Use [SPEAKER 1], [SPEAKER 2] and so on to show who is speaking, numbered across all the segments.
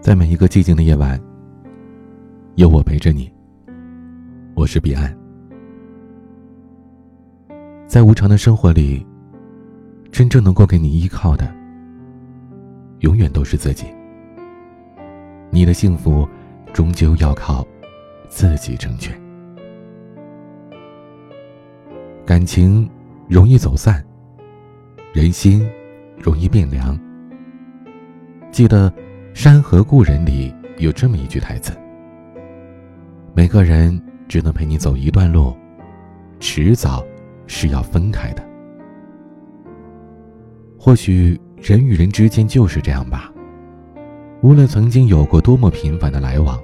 [SPEAKER 1] 在每一个寂静的夜晚，有我陪着你。我是彼岸。在无常的生活里，真正能够给你依靠的，永远都是自己。你的幸福，终究要靠自己成全。感情容易走散，人心容易变凉。记得。《山河故人》里有这么一句台词：“每个人只能陪你走一段路，迟早是要分开的。”或许人与人之间就是这样吧。无论曾经有过多么频繁的来往，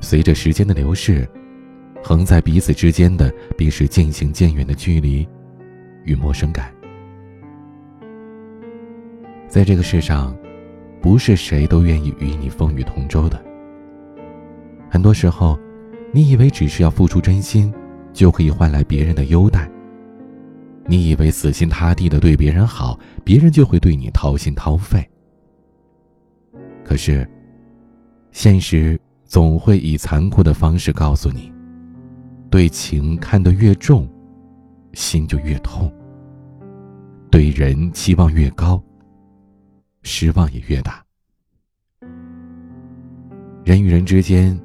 [SPEAKER 1] 随着时间的流逝，横在彼此之间的便是渐行渐远的距离与陌生感。在这个世上。不是谁都愿意与你风雨同舟的。很多时候，你以为只是要付出真心，就可以换来别人的优待；你以为死心塌地的对别人好，别人就会对你掏心掏肺。可是，现实总会以残酷的方式告诉你：对情看得越重，心就越痛；对人期望越高。失望也越大。人与人之间，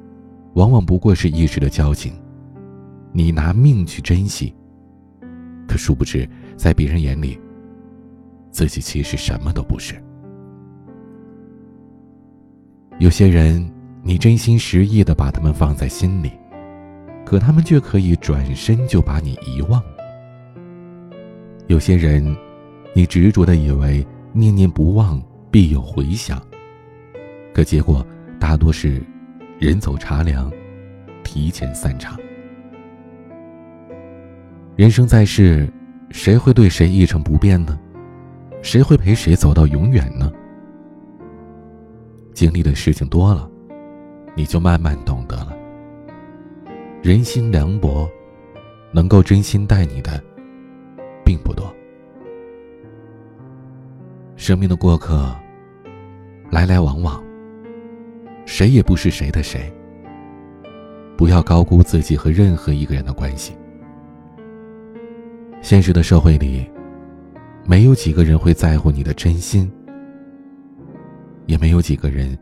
[SPEAKER 1] 往往不过是一时的交情，你拿命去珍惜，可殊不知，在别人眼里，自己其实什么都不是。有些人，你真心实意的把他们放在心里，可他们却可以转身就把你遗忘。有些人，你执着的以为念念不忘。必有回响，可结果大多是人走茶凉，提前散场。人生在世，谁会对谁一成不变呢？谁会陪谁走到永远呢？经历的事情多了，你就慢慢懂得了。人心凉薄，能够真心待你的，并不多。生命的过客，来来往往，谁也不是谁的谁。不要高估自己和任何一个人的关系。现实的社会里，没有几个人会在乎你的真心，也没有几个人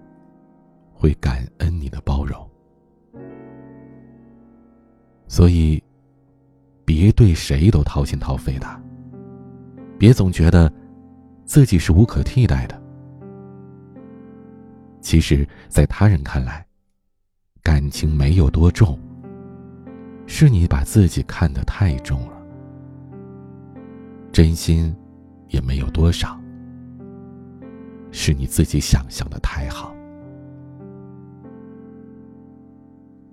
[SPEAKER 1] 会感恩你的包容。所以，别对谁都掏心掏肺的，别总觉得。自己是无可替代的。其实，在他人看来，感情没有多重，是你把自己看得太重了；真心也没有多少，是你自己想象的太好。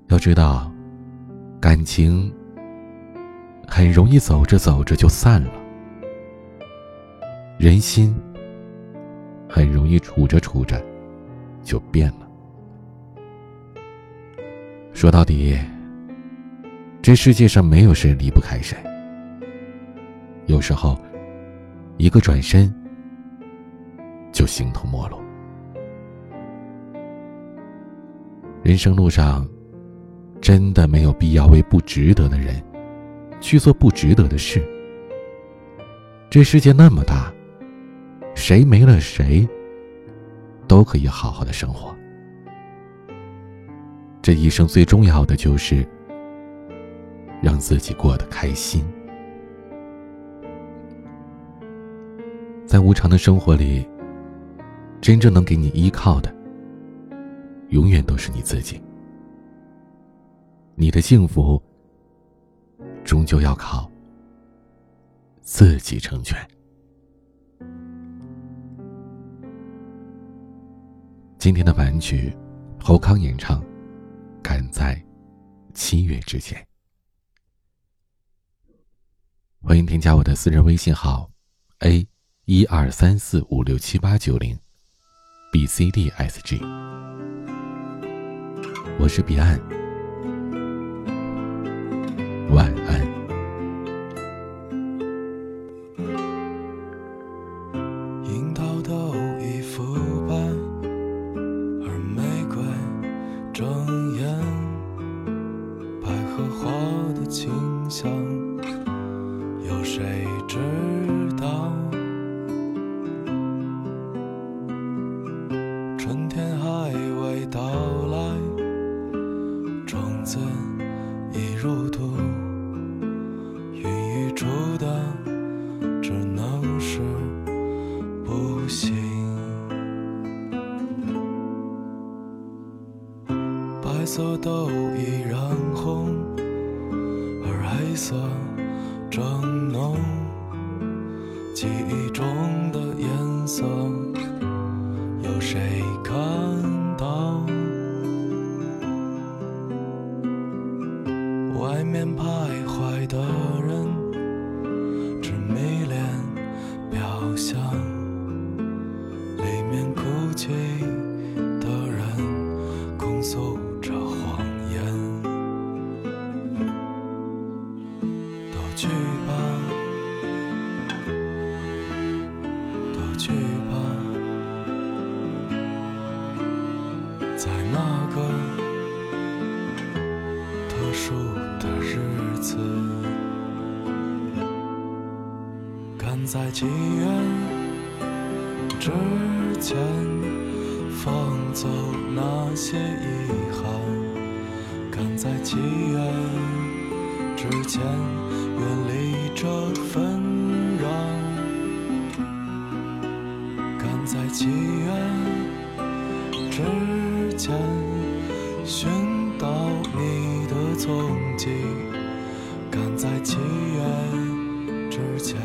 [SPEAKER 1] 要知道，感情很容易走着走着就散了。人心很容易处着处着就变了。说到底，这世界上没有谁离不开谁。有时候，一个转身就形同陌路。人生路上，真的没有必要为不值得的人去做不值得的事。这世界那么大。谁没了谁，都可以好好的生活。这一生最重要的就是让自己过得开心。在无常的生活里，真正能给你依靠的，永远都是你自己。你的幸福，终究要靠自己成全。今天的晚曲，侯康演唱《赶在七月之前》。欢迎添加我的私人微信号：a 一二三四五六七八九零，b c d s g。我是彼岸，晚安。
[SPEAKER 2] 荷花的清香，有谁知道？春天还未到来，种子已入土，孕育出的只能是不幸。白色都已染红。黑色正浓。记忆中的颜色，有谁看到？外面徘徊的人，只迷恋表象；里面哭泣去吧，在那个特殊的日子，赶在七月之前放走那些遗憾，赶在七月之前远离这之间寻到你的踪迹，赶在七月之前。